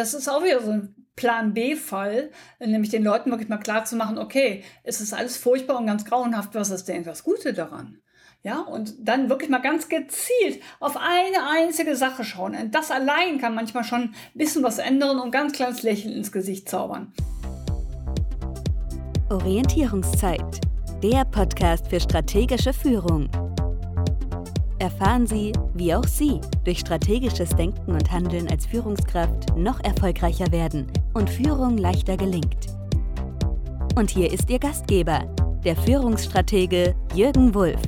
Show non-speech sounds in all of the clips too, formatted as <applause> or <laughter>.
das ist auch wieder so ein Plan B-Fall, nämlich den Leuten wirklich mal klar zu machen, okay, es ist alles furchtbar und ganz grauenhaft, was ist denn das Gute daran? Ja, und dann wirklich mal ganz gezielt auf eine einzige Sache schauen. Und das allein kann manchmal schon ein bisschen was ändern und ganz kleines Lächeln ins Gesicht zaubern. Orientierungszeit, der Podcast für strategische Führung. Erfahren Sie, wie auch Sie durch strategisches Denken und Handeln als Führungskraft noch erfolgreicher werden und Führung leichter gelingt. Und hier ist Ihr Gastgeber, der Führungsstratege Jürgen Wulff.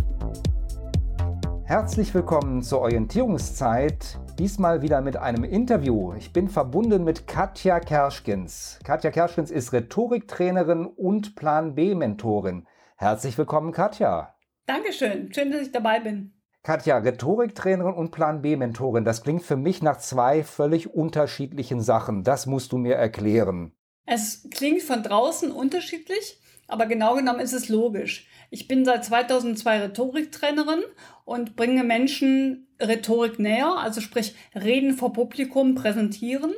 Herzlich willkommen zur Orientierungszeit. Diesmal wieder mit einem Interview. Ich bin verbunden mit Katja Kerschkins. Katja Kerschkins ist Rhetoriktrainerin und Plan B-Mentorin. Herzlich willkommen, Katja. Dankeschön. Schön, dass ich dabei bin. Katja, Rhetoriktrainerin und Plan B-Mentorin, das klingt für mich nach zwei völlig unterschiedlichen Sachen. Das musst du mir erklären. Es klingt von draußen unterschiedlich, aber genau genommen ist es logisch. Ich bin seit 2002 Rhetoriktrainerin und bringe Menschen Rhetorik näher, also sprich Reden vor Publikum, präsentieren.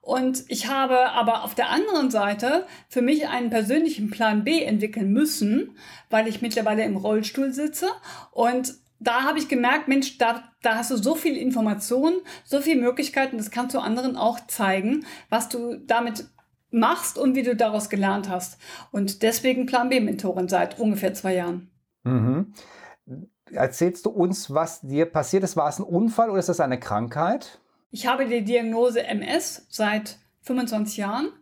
Und ich habe aber auf der anderen Seite für mich einen persönlichen Plan B entwickeln müssen, weil ich mittlerweile im Rollstuhl sitze. Und da habe ich gemerkt, Mensch, da, da hast du so viel Information, so viele Möglichkeiten, das kannst du anderen auch zeigen, was du damit machst und wie du daraus gelernt hast. Und deswegen Plan B-Mentorin seit ungefähr zwei Jahren. Mhm. Erzählst du uns, was dir passiert ist? War es ein Unfall oder ist das eine Krankheit? Ich habe die Diagnose MS seit 25 Jahren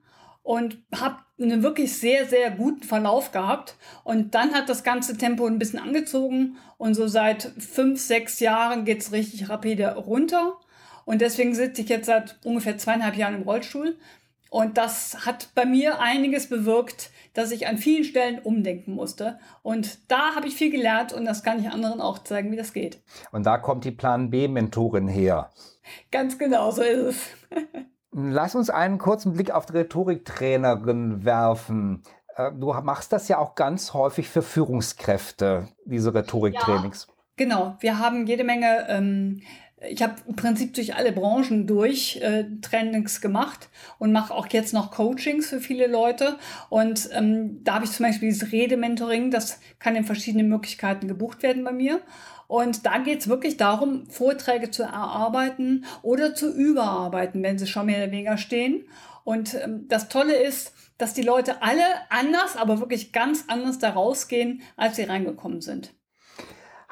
und habe einen wirklich sehr, sehr guten Verlauf gehabt. Und dann hat das ganze Tempo ein bisschen angezogen und so seit fünf, sechs Jahren geht es richtig rapide runter. Und deswegen sitze ich jetzt seit ungefähr zweieinhalb Jahren im Rollstuhl und das hat bei mir einiges bewirkt, dass ich an vielen Stellen umdenken musste. Und da habe ich viel gelernt und das kann ich anderen auch zeigen, wie das geht. Und da kommt die Plan B-Mentorin her. Ganz genau, so ist es. <laughs> Lass uns einen kurzen Blick auf die Rhetoriktrainerin werfen. Äh, du machst das ja auch ganz häufig für Führungskräfte, diese Rhetoriktrainings. Ja, genau, wir haben jede Menge ähm, ich habe im Prinzip durch alle Branchen durch äh, Trainings gemacht und mache auch jetzt noch Coachings für viele Leute. Und ähm, da habe ich zum Beispiel dieses Redementoring, das kann in verschiedenen Möglichkeiten gebucht werden bei mir. Und da geht es wirklich darum, Vorträge zu erarbeiten oder zu überarbeiten, wenn sie schon mehr oder weniger stehen. Und ähm, das Tolle ist, dass die Leute alle anders, aber wirklich ganz anders da rausgehen, als sie reingekommen sind.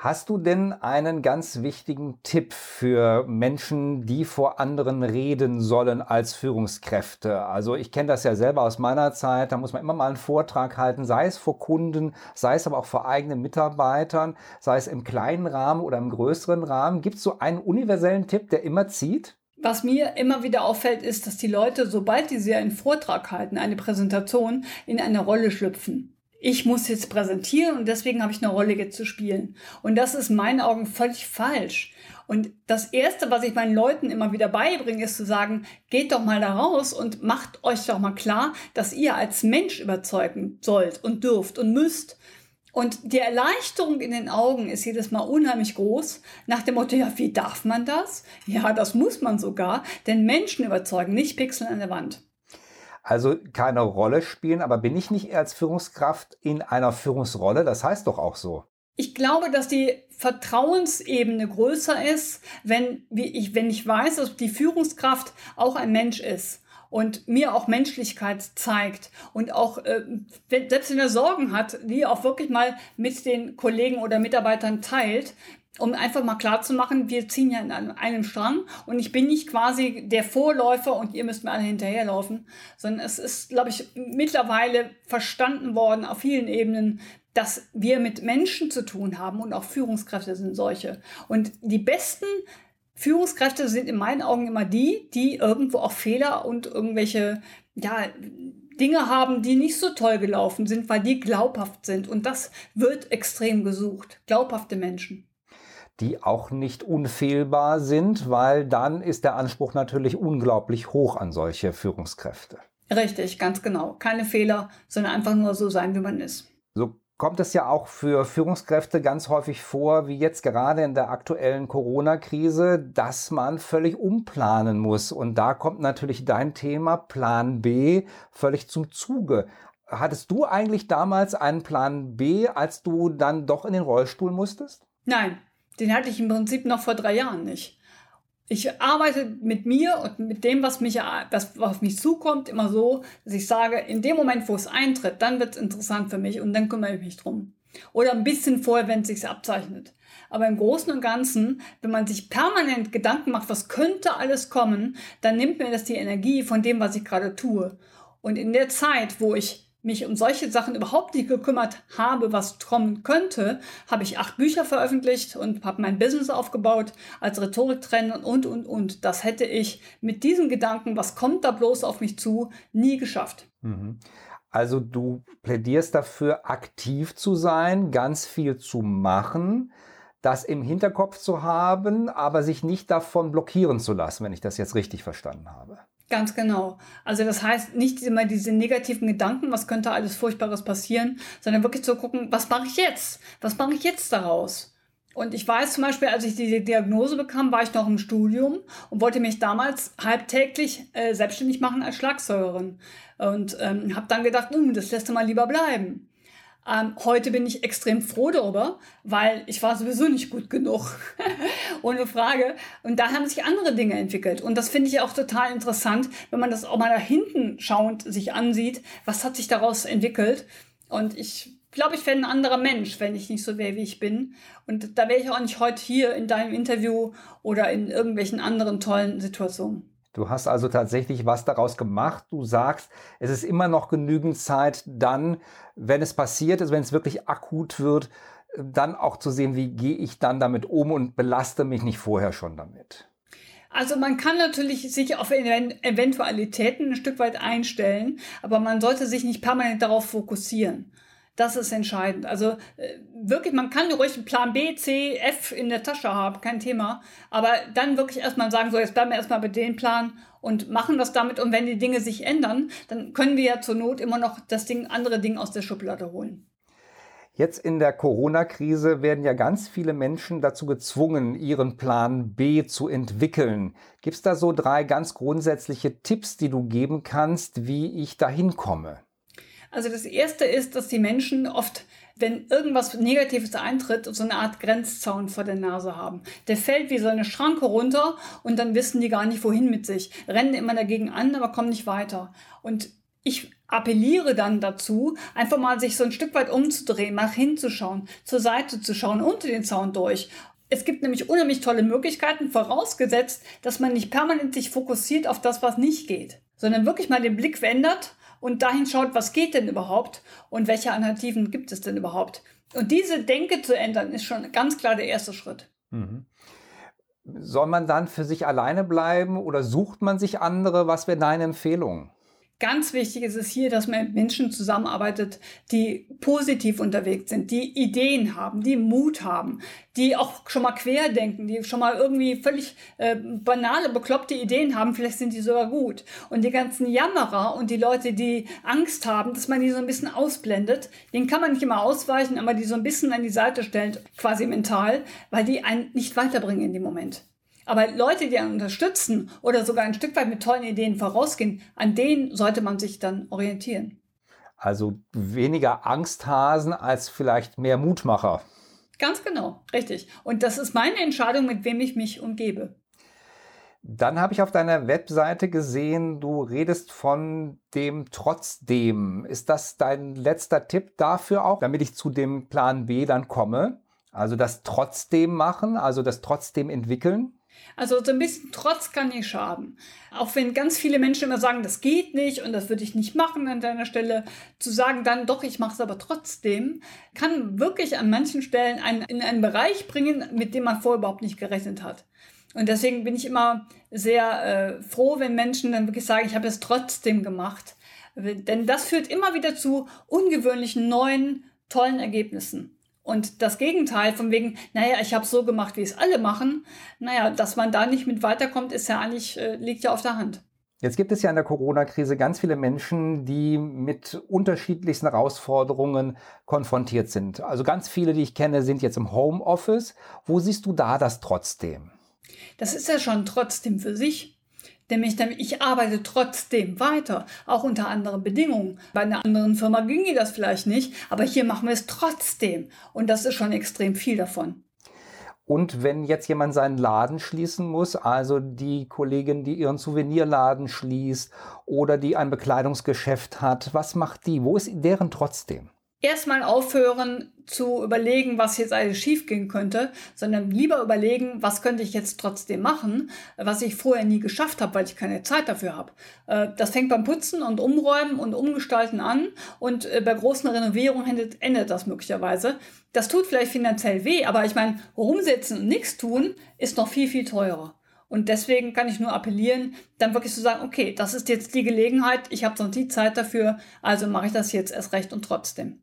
Hast du denn einen ganz wichtigen Tipp für Menschen, die vor anderen reden sollen als Führungskräfte? Also ich kenne das ja selber aus meiner Zeit, da muss man immer mal einen Vortrag halten, sei es vor Kunden, sei es aber auch vor eigenen Mitarbeitern, sei es im kleinen Rahmen oder im größeren Rahmen. Gibt es so einen universellen Tipp, der immer zieht? Was mir immer wieder auffällt, ist, dass die Leute, sobald sie einen Vortrag halten, eine Präsentation, in eine Rolle schlüpfen ich muss jetzt präsentieren und deswegen habe ich eine Rolle zu spielen. Und das ist in meinen Augen völlig falsch. Und das Erste, was ich meinen Leuten immer wieder beibringe, ist zu sagen, geht doch mal da raus und macht euch doch mal klar, dass ihr als Mensch überzeugen sollt und dürft und müsst. Und die Erleichterung in den Augen ist jedes Mal unheimlich groß, nach dem Motto, ja, wie darf man das? Ja, das muss man sogar, denn Menschen überzeugen, nicht Pixel an der Wand also keine Rolle spielen. Aber bin ich nicht als Führungskraft in einer Führungsrolle? Das heißt doch auch so. Ich glaube, dass die Vertrauensebene größer ist, wenn, ich, wenn ich weiß, dass die Führungskraft auch ein Mensch ist und mir auch Menschlichkeit zeigt und auch, äh, selbst wenn er Sorgen hat, die auch wirklich mal mit den Kollegen oder Mitarbeitern teilt, um einfach mal klar zu machen, wir ziehen ja in einem Strang und ich bin nicht quasi der Vorläufer und ihr müsst mir alle hinterherlaufen, sondern es ist, glaube ich, mittlerweile verstanden worden auf vielen Ebenen, dass wir mit Menschen zu tun haben und auch Führungskräfte sind solche. Und die besten Führungskräfte sind in meinen Augen immer die, die irgendwo auch Fehler und irgendwelche, ja, Dinge haben, die nicht so toll gelaufen sind, weil die glaubhaft sind. Und das wird extrem gesucht. Glaubhafte Menschen die auch nicht unfehlbar sind, weil dann ist der Anspruch natürlich unglaublich hoch an solche Führungskräfte. Richtig, ganz genau. Keine Fehler, sondern einfach nur so sein, wie man ist. So kommt es ja auch für Führungskräfte ganz häufig vor, wie jetzt gerade in der aktuellen Corona-Krise, dass man völlig umplanen muss. Und da kommt natürlich dein Thema Plan B völlig zum Zuge. Hattest du eigentlich damals einen Plan B, als du dann doch in den Rollstuhl musstest? Nein, den hatte ich im Prinzip noch vor drei Jahren nicht. Ich arbeite mit mir und mit dem, was mich, was auf mich zukommt, immer so, dass ich sage, in dem Moment, wo es eintritt, dann wird es interessant für mich und dann kümmere ich mich drum. Oder ein bisschen vorher, wenn es sich abzeichnet. Aber im Großen und Ganzen, wenn man sich permanent Gedanken macht, was könnte alles kommen, dann nimmt mir das die Energie von dem, was ich gerade tue. Und in der Zeit, wo ich mich um solche Sachen überhaupt nicht gekümmert habe, was kommen könnte, habe ich acht Bücher veröffentlicht und habe mein Business aufgebaut als Rhetoriktrainer und, und, und. Das hätte ich mit diesem Gedanken, was kommt da bloß auf mich zu, nie geschafft. Mhm. Also du plädierst dafür, aktiv zu sein, ganz viel zu machen, das im Hinterkopf zu haben, aber sich nicht davon blockieren zu lassen, wenn ich das jetzt richtig verstanden habe. Ganz genau. Also das heißt nicht immer diese negativen Gedanken, was könnte alles Furchtbares passieren, sondern wirklich zu gucken, was mache ich jetzt? Was mache ich jetzt daraus? Und ich weiß zum Beispiel, als ich diese Diagnose bekam, war ich noch im Studium und wollte mich damals halbtäglich äh, selbstständig machen als Schlagzeugerin. Und ähm, habe dann gedacht, hm, das lässt du mal lieber bleiben. Ähm, heute bin ich extrem froh darüber, weil ich war sowieso nicht gut genug. <laughs> Ohne Frage. Und da haben sich andere Dinge entwickelt. Und das finde ich auch total interessant, wenn man das auch mal da hinten schauend sich ansieht. Was hat sich daraus entwickelt? Und ich glaube, ich wäre ein anderer Mensch, wenn ich nicht so wäre, wie ich bin. Und da wäre ich auch nicht heute hier in deinem Interview oder in irgendwelchen anderen tollen Situationen. Du hast also tatsächlich was daraus gemacht. Du sagst, es ist immer noch genügend Zeit, dann, wenn es passiert ist, wenn es wirklich akut wird, dann auch zu sehen, wie gehe ich dann damit um und belaste mich nicht vorher schon damit. Also man kann natürlich sich auf Eventualitäten ein Stück weit einstellen, aber man sollte sich nicht permanent darauf fokussieren. Das ist entscheidend. Also äh, wirklich, man kann ruhig einen Plan B, C, F in der Tasche haben, kein Thema. Aber dann wirklich erstmal sagen, so jetzt bleiben wir erstmal bei dem Plan und machen das damit. Und wenn die Dinge sich ändern, dann können wir ja zur Not immer noch das Ding, andere Ding aus der Schublade holen. Jetzt in der Corona-Krise werden ja ganz viele Menschen dazu gezwungen, ihren Plan B zu entwickeln. Gibt es da so drei ganz grundsätzliche Tipps, die du geben kannst, wie ich dahin komme? Also das erste ist, dass die Menschen oft, wenn irgendwas Negatives eintritt, so eine Art Grenzzaun vor der Nase haben. Der fällt wie so eine Schranke runter und dann wissen die gar nicht, wohin mit sich. Rennen immer dagegen an, aber kommen nicht weiter. Und ich appelliere dann dazu, einfach mal sich so ein Stück weit umzudrehen, nach hinzuschauen, zur Seite zu schauen, unter den Zaun durch. Es gibt nämlich unheimlich tolle Möglichkeiten, vorausgesetzt, dass man nicht permanent sich fokussiert auf das, was nicht geht, sondern wirklich mal den Blick wendet und dahin schaut, was geht denn überhaupt und welche Alternativen gibt es denn überhaupt. Und diese Denke zu ändern, ist schon ganz klar der erste Schritt. Mhm. Soll man dann für sich alleine bleiben oder sucht man sich andere? Was wäre deine Empfehlung? Ganz wichtig ist es hier, dass man mit Menschen zusammenarbeitet, die positiv unterwegs sind, die Ideen haben, die Mut haben, die auch schon mal querdenken, die schon mal irgendwie völlig äh, banale, bekloppte Ideen haben. Vielleicht sind die sogar gut. Und die ganzen Jammerer und die Leute, die Angst haben, dass man die so ein bisschen ausblendet, denen kann man nicht immer ausweichen, aber die so ein bisschen an die Seite stellen, quasi mental, weil die einen nicht weiterbringen in dem Moment. Aber Leute, die einen unterstützen oder sogar ein Stück weit mit tollen Ideen vorausgehen, an denen sollte man sich dann orientieren. Also weniger Angsthasen als vielleicht mehr Mutmacher. Ganz genau, richtig. Und das ist meine Entscheidung, mit wem ich mich umgebe. Dann habe ich auf deiner Webseite gesehen, du redest von dem Trotzdem. Ist das dein letzter Tipp dafür auch, damit ich zu dem Plan B dann komme? Also das Trotzdem machen, also das Trotzdem entwickeln? Also so ein bisschen Trotz kann nicht schaden. Auch wenn ganz viele Menschen immer sagen, das geht nicht und das würde ich nicht machen an deiner Stelle, zu sagen dann doch, ich mache es aber trotzdem, kann wirklich an manchen Stellen einen, in einen Bereich bringen, mit dem man vorher überhaupt nicht gerechnet hat. Und deswegen bin ich immer sehr äh, froh, wenn Menschen dann wirklich sagen, ich habe es trotzdem gemacht. Denn das führt immer wieder zu ungewöhnlichen, neuen, tollen Ergebnissen. Und das Gegenteil von wegen, naja, ich habe so gemacht, wie es alle machen, naja, dass man da nicht mit weiterkommt, ist ja eigentlich, äh, liegt ja auf der Hand. Jetzt gibt es ja in der Corona-Krise ganz viele Menschen, die mit unterschiedlichsten Herausforderungen konfrontiert sind. Also ganz viele, die ich kenne, sind jetzt im Homeoffice. Wo siehst du da das trotzdem? Das ist ja schon trotzdem für sich. Nämlich, ich arbeite trotzdem weiter, auch unter anderen Bedingungen. Bei einer anderen Firma ginge das vielleicht nicht, aber hier machen wir es trotzdem. Und das ist schon extrem viel davon. Und wenn jetzt jemand seinen Laden schließen muss, also die Kollegin, die ihren Souvenirladen schließt oder die ein Bekleidungsgeschäft hat, was macht die? Wo ist deren trotzdem? Erstmal aufhören zu überlegen, was jetzt alles schiefgehen könnte, sondern lieber überlegen, was könnte ich jetzt trotzdem machen, was ich vorher nie geschafft habe, weil ich keine Zeit dafür habe. Äh, das fängt beim Putzen und Umräumen und Umgestalten an und äh, bei großen Renovierungen endet, endet das möglicherweise. Das tut vielleicht finanziell weh, aber ich meine, rumsitzen und nichts tun ist noch viel, viel teurer. Und deswegen kann ich nur appellieren, dann wirklich zu sagen, okay, das ist jetzt die Gelegenheit, ich habe sonst die Zeit dafür, also mache ich das jetzt erst recht und trotzdem.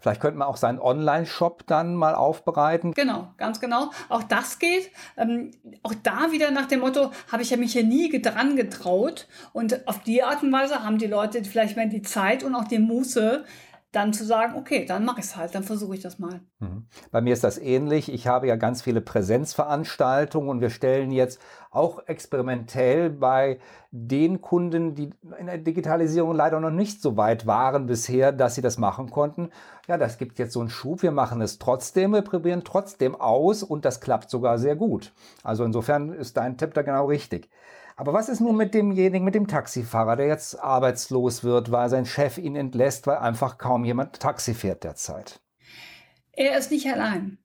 Vielleicht könnte man auch seinen Online-Shop dann mal aufbereiten. Genau, ganz genau. Auch das geht. Ähm, auch da wieder nach dem Motto, habe ich ja mich hier nie dran getraut. Und auf die Art und Weise haben die Leute vielleicht mehr die Zeit und auch die Muße, dann zu sagen, okay, dann mache ich es halt, dann versuche ich das mal. Mhm. Bei mir ist das ähnlich. Ich habe ja ganz viele Präsenzveranstaltungen und wir stellen jetzt auch experimentell bei den Kunden, die in der Digitalisierung leider noch nicht so weit waren bisher, dass sie das machen konnten. Ja, das gibt jetzt so einen Schub. Wir machen es trotzdem, wir probieren trotzdem aus und das klappt sogar sehr gut. Also insofern ist dein Tipp da genau richtig. Aber was ist nun mit demjenigen, mit dem Taxifahrer, der jetzt arbeitslos wird, weil sein Chef ihn entlässt, weil einfach kaum jemand Taxi fährt derzeit? Er ist nicht allein.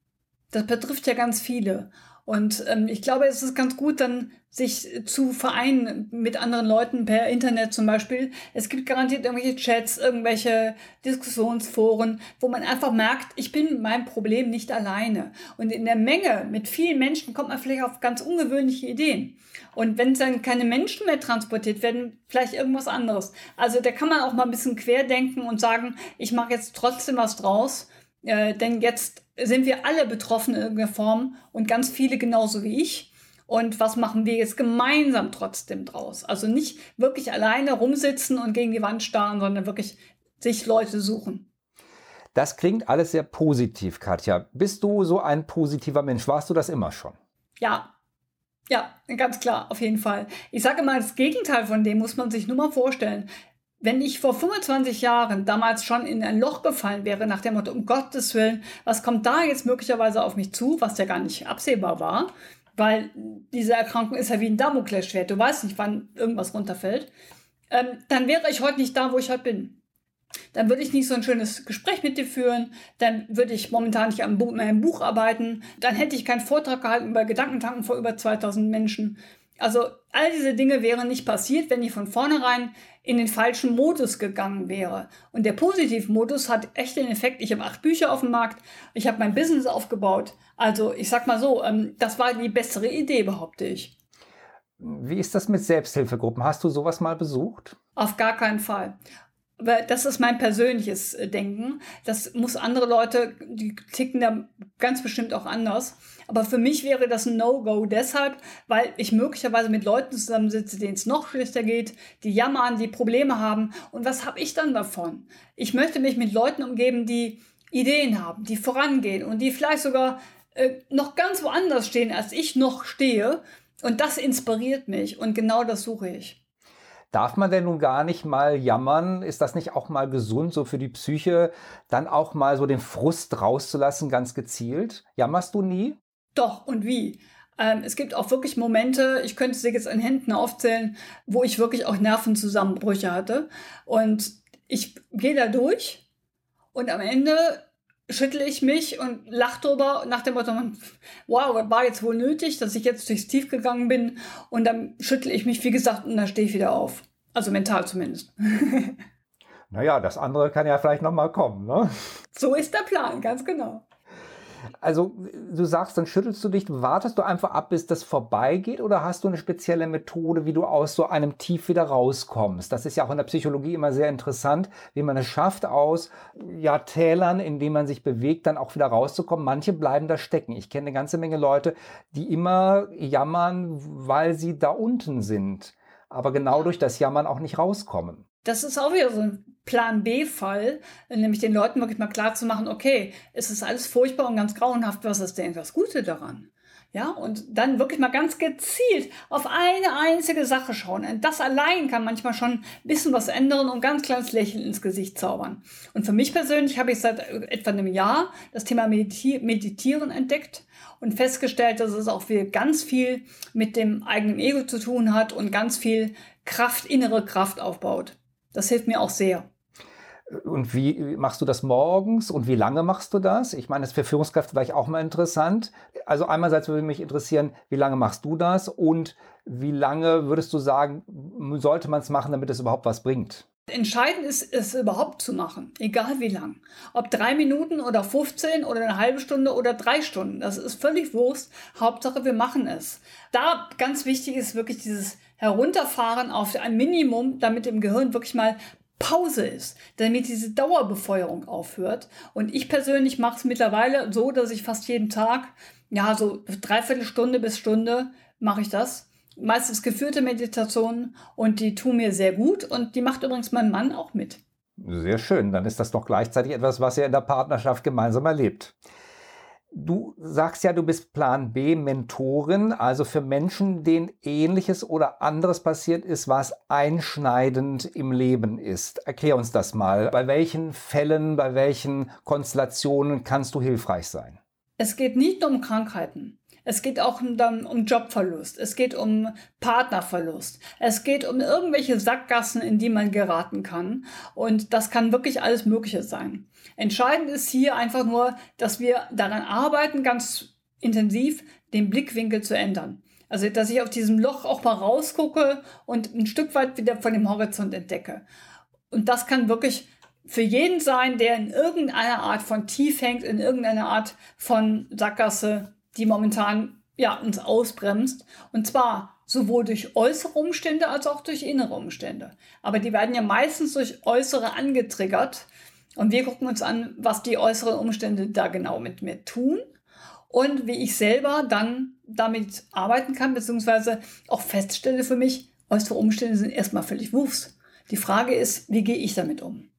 Das betrifft ja ganz viele. Und ähm, ich glaube, es ist ganz gut, dann sich zu vereinen mit anderen Leuten per Internet zum Beispiel. Es gibt garantiert irgendwelche Chats, irgendwelche Diskussionsforen, wo man einfach merkt, ich bin mit meinem Problem nicht alleine. Und in der Menge mit vielen Menschen kommt man vielleicht auf ganz ungewöhnliche Ideen. Und wenn dann keine Menschen mehr transportiert werden, vielleicht irgendwas anderes. Also da kann man auch mal ein bisschen querdenken und sagen, ich mache jetzt trotzdem was draus. Äh, denn jetzt sind wir alle betroffen in irgendeiner Form und ganz viele genauso wie ich. Und was machen wir jetzt gemeinsam trotzdem draus? Also nicht wirklich alleine rumsitzen und gegen die Wand starren, sondern wirklich sich Leute suchen. Das klingt alles sehr positiv, Katja. Bist du so ein positiver Mensch? Warst du das immer schon? Ja, ja, ganz klar, auf jeden Fall. Ich sage mal, das Gegenteil von dem muss man sich nur mal vorstellen. Wenn ich vor 25 Jahren damals schon in ein Loch gefallen wäre, nach dem Motto, um Gottes Willen, was kommt da jetzt möglicherweise auf mich zu, was ja gar nicht absehbar war, weil diese Erkrankung ist ja wie ein Damoklesschwert, du weißt nicht, wann irgendwas runterfällt, ähm, dann wäre ich heute nicht da, wo ich heute bin. Dann würde ich nicht so ein schönes Gespräch mit dir führen, dann würde ich momentan nicht an meinem Buch arbeiten, dann hätte ich keinen Vortrag gehalten über Gedankentanken vor über 2000 Menschen. Also all diese Dinge wären nicht passiert, wenn ich von vornherein in den falschen Modus gegangen wäre. Und der Positivmodus hat echt den Effekt, ich habe acht Bücher auf dem Markt, ich habe mein Business aufgebaut. Also ich sag mal so, ähm, das war die bessere Idee, behaupte ich. Wie ist das mit Selbsthilfegruppen? Hast du sowas mal besucht? Auf gar keinen Fall. Das ist mein persönliches äh, Denken. Das muss andere Leute, die ticken da ganz bestimmt auch anders. Aber für mich wäre das ein No-Go deshalb, weil ich möglicherweise mit Leuten zusammensitze, denen es noch schlechter geht, die jammern, die Probleme haben. Und was habe ich dann davon? Ich möchte mich mit Leuten umgeben, die Ideen haben, die vorangehen und die vielleicht sogar äh, noch ganz woanders stehen, als ich noch stehe. Und das inspiriert mich und genau das suche ich. Darf man denn nun gar nicht mal jammern? Ist das nicht auch mal gesund, so für die Psyche, dann auch mal so den Frust rauszulassen, ganz gezielt? Jammerst du nie? Doch, und wie? Ähm, es gibt auch wirklich Momente, ich könnte sie jetzt an Händen aufzählen, wo ich wirklich auch Nervenzusammenbrüche hatte. Und ich gehe da durch und am Ende schüttle ich mich und lache drüber nach dem Motto, wow, war jetzt wohl nötig, dass ich jetzt durchs Tief gegangen bin. Und dann schüttle ich mich, wie gesagt, und dann stehe ich wieder auf. Also mental zumindest. <laughs> naja, das andere kann ja vielleicht nochmal kommen, ne? So ist der Plan, ganz genau. Also du sagst, dann schüttelst du dich, wartest du einfach ab, bis das vorbeigeht oder hast du eine spezielle Methode, wie du aus so einem Tief wieder rauskommst? Das ist ja auch in der Psychologie immer sehr interessant, wie man es schafft, aus ja, Tälern, in denen man sich bewegt, dann auch wieder rauszukommen. Manche bleiben da stecken. Ich kenne eine ganze Menge Leute, die immer jammern, weil sie da unten sind. aber genau durch das Jammern auch nicht rauskommen. Das ist auch wieder so ein Plan B-Fall, nämlich den Leuten wirklich mal klar zu machen, okay, es ist alles furchtbar und ganz grauenhaft, was ist denn das Gute daran? Ja, und dann wirklich mal ganz gezielt auf eine einzige Sache schauen. Und das allein kann manchmal schon ein bisschen was ändern und ganz kleines Lächeln ins Gesicht zaubern. Und für mich persönlich habe ich seit etwa einem Jahr das Thema Meditieren entdeckt und festgestellt, dass es auch viel, ganz viel mit dem eigenen Ego zu tun hat und ganz viel Kraft, innere Kraft aufbaut. Das hilft mir auch sehr. Und wie machst du das morgens und wie lange machst du das? Ich meine, das für Führungskräfte vielleicht auch mal interessant. Also einerseits würde mich interessieren, wie lange machst du das und wie lange würdest du sagen, sollte man es machen, damit es überhaupt was bringt? Entscheidend ist, es überhaupt zu machen, egal wie lang. Ob drei Minuten oder 15 oder eine halbe Stunde oder drei Stunden, das ist völlig Wurst. Hauptsache, wir machen es. Da ganz wichtig ist wirklich dieses Herunterfahren auf ein Minimum, damit im Gehirn wirklich mal Pause ist, damit diese Dauerbefeuerung aufhört. Und ich persönlich mache es mittlerweile so, dass ich fast jeden Tag, ja, so dreiviertel Stunde bis Stunde mache ich das. Meistens geführte Meditationen und die tun mir sehr gut und die macht übrigens mein Mann auch mit. Sehr schön, dann ist das doch gleichzeitig etwas, was ihr in der Partnerschaft gemeinsam erlebt. Du sagst ja, du bist Plan B Mentorin, also für Menschen, denen ähnliches oder anderes passiert ist, was einschneidend im Leben ist. Erklär uns das mal. Bei welchen Fällen, bei welchen Konstellationen kannst du hilfreich sein? Es geht nicht nur um Krankheiten. Es geht auch dann um Jobverlust. Es geht um Partnerverlust. Es geht um irgendwelche Sackgassen, in die man geraten kann. Und das kann wirklich alles Mögliche sein. Entscheidend ist hier einfach nur, dass wir daran arbeiten, ganz intensiv den Blickwinkel zu ändern. Also, dass ich auf diesem Loch auch mal rausgucke und ein Stück weit wieder von dem Horizont entdecke. Und das kann wirklich für jeden sein, der in irgendeiner Art von Tief hängt, in irgendeiner Art von Sackgasse die momentan ja, uns ausbremst. Und zwar sowohl durch äußere Umstände als auch durch innere Umstände. Aber die werden ja meistens durch äußere angetriggert. Und wir gucken uns an, was die äußeren Umstände da genau mit mir tun und wie ich selber dann damit arbeiten kann, beziehungsweise auch feststelle für mich, äußere Umstände sind erstmal völlig Wurfs. Die Frage ist, wie gehe ich damit um?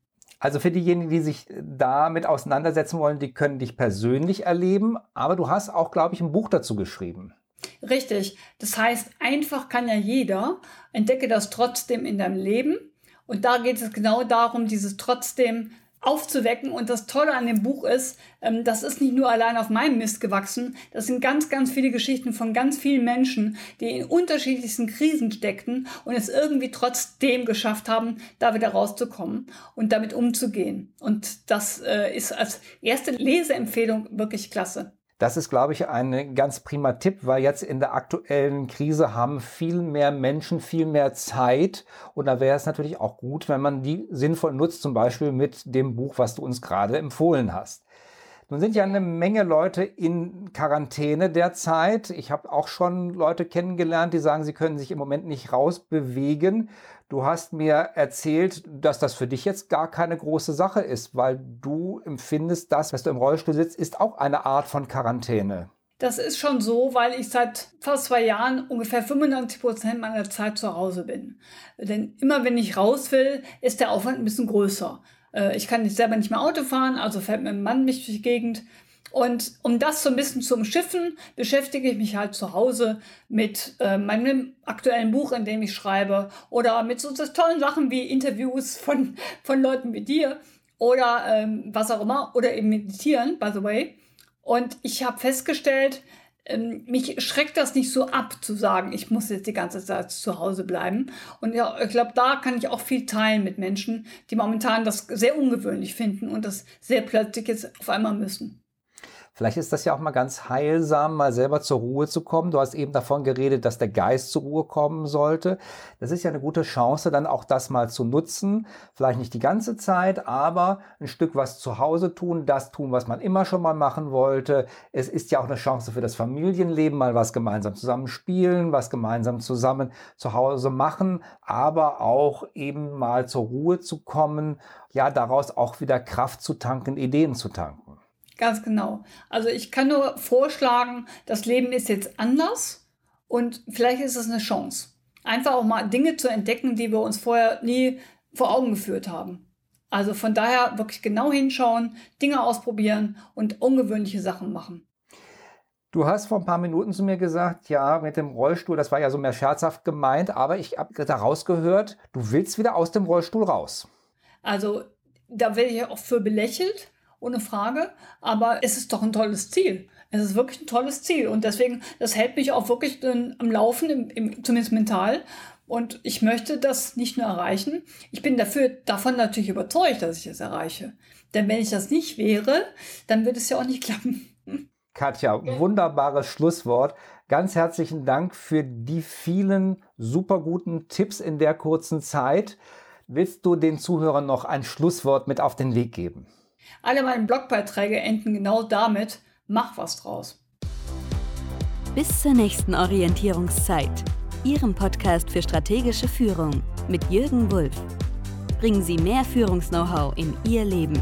Also für diejenigen, die sich damit auseinandersetzen wollen, die können dich persönlich erleben, aber du hast auch, glaube ich, ein Buch dazu geschrieben. Richtig. Das heißt, einfach kann ja jeder. Entdecke das trotzdem in deinem Leben. Und da geht es genau darum, dieses trotzdem aufzuwecken. Und das Tolle an dem Buch ist, ähm, das ist nicht nur allein auf meinem Mist gewachsen. Das sind ganz, ganz viele Geschichten von ganz vielen Menschen, die in unterschiedlichsten Krisen steckten und es irgendwie trotzdem geschafft haben, da wieder rauszukommen und damit umzugehen. Und das äh, ist als erste Leseempfehlung wirklich klasse. Das ist, glaube ich, ein ganz prima Tipp, weil jetzt in der aktuellen Krise haben viel mehr Menschen viel mehr Zeit. Und da wäre es natürlich auch gut, wenn man die sinnvoll nutzt, zum Beispiel mit dem Buch, was du uns gerade empfohlen hast. Nun sind ja eine Menge Leute in Quarantäne derzeit. Ich habe auch schon Leute kennengelernt, die sagen, sie können sich im Moment nicht rausbewegen. Du hast mir erzählt, dass das für dich jetzt gar keine große Sache ist, weil du empfindest, das, was du im Rollstuhl sitzt, ist auch eine Art von Quarantäne. Das ist schon so, weil ich seit fast zwei Jahren ungefähr 95 Prozent meiner Zeit zu Hause bin. Denn immer wenn ich raus will, ist der Aufwand ein bisschen größer. Äh, ich kann nicht selber nicht mehr Auto fahren, also fährt mein Mann mich durch die Gegend. Und um das so ein bisschen zu umschiffen, beschäftige ich mich halt zu Hause mit äh, meinem aktuellen Buch, in dem ich schreibe, oder mit so, so tollen Sachen wie Interviews von, von Leuten wie dir oder ähm, was auch immer, oder eben meditieren, by the way. Und ich habe festgestellt, ähm, mich schreckt das nicht so ab, zu sagen, ich muss jetzt die ganze Zeit zu Hause bleiben. Und ja, ich glaube, da kann ich auch viel teilen mit Menschen, die momentan das sehr ungewöhnlich finden und das sehr plötzlich jetzt auf einmal müssen. Vielleicht ist das ja auch mal ganz heilsam, mal selber zur Ruhe zu kommen. Du hast eben davon geredet, dass der Geist zur Ruhe kommen sollte. Das ist ja eine gute Chance, dann auch das mal zu nutzen. Vielleicht nicht die ganze Zeit, aber ein Stück was zu Hause tun, das tun, was man immer schon mal machen wollte. Es ist ja auch eine Chance für das Familienleben, mal was gemeinsam zusammen spielen, was gemeinsam zusammen zu Hause machen, aber auch eben mal zur Ruhe zu kommen, ja, daraus auch wieder Kraft zu tanken, Ideen zu tanken. Ganz genau. Also ich kann nur vorschlagen, das Leben ist jetzt anders und vielleicht ist es eine Chance. einfach auch mal Dinge zu entdecken, die wir uns vorher nie vor Augen geführt haben. Also von daher wirklich genau hinschauen, Dinge ausprobieren und ungewöhnliche Sachen machen. Du hast vor ein paar Minuten zu mir gesagt, ja, mit dem Rollstuhl, das war ja so mehr scherzhaft gemeint, aber ich habe daraus gehört, du willst wieder aus dem Rollstuhl raus. Also da werde ich auch für belächelt, ohne Frage, aber es ist doch ein tolles Ziel. Es ist wirklich ein tolles Ziel und deswegen, das hält mich auch wirklich am Laufen, im, im, zumindest mental. Und ich möchte das nicht nur erreichen, ich bin dafür, davon natürlich überzeugt, dass ich es erreiche. Denn wenn ich das nicht wäre, dann würde es ja auch nicht klappen. Katja, <laughs> wunderbares Schlusswort. Ganz herzlichen Dank für die vielen super guten Tipps in der kurzen Zeit. Willst du den Zuhörern noch ein Schlusswort mit auf den Weg geben? Alle meine Blogbeiträge enden genau damit, mach was draus. Bis zur nächsten Orientierungszeit, Ihrem Podcast für strategische Führung mit Jürgen Wulff. Bringen Sie mehr Führungs-Know-how in Ihr Leben.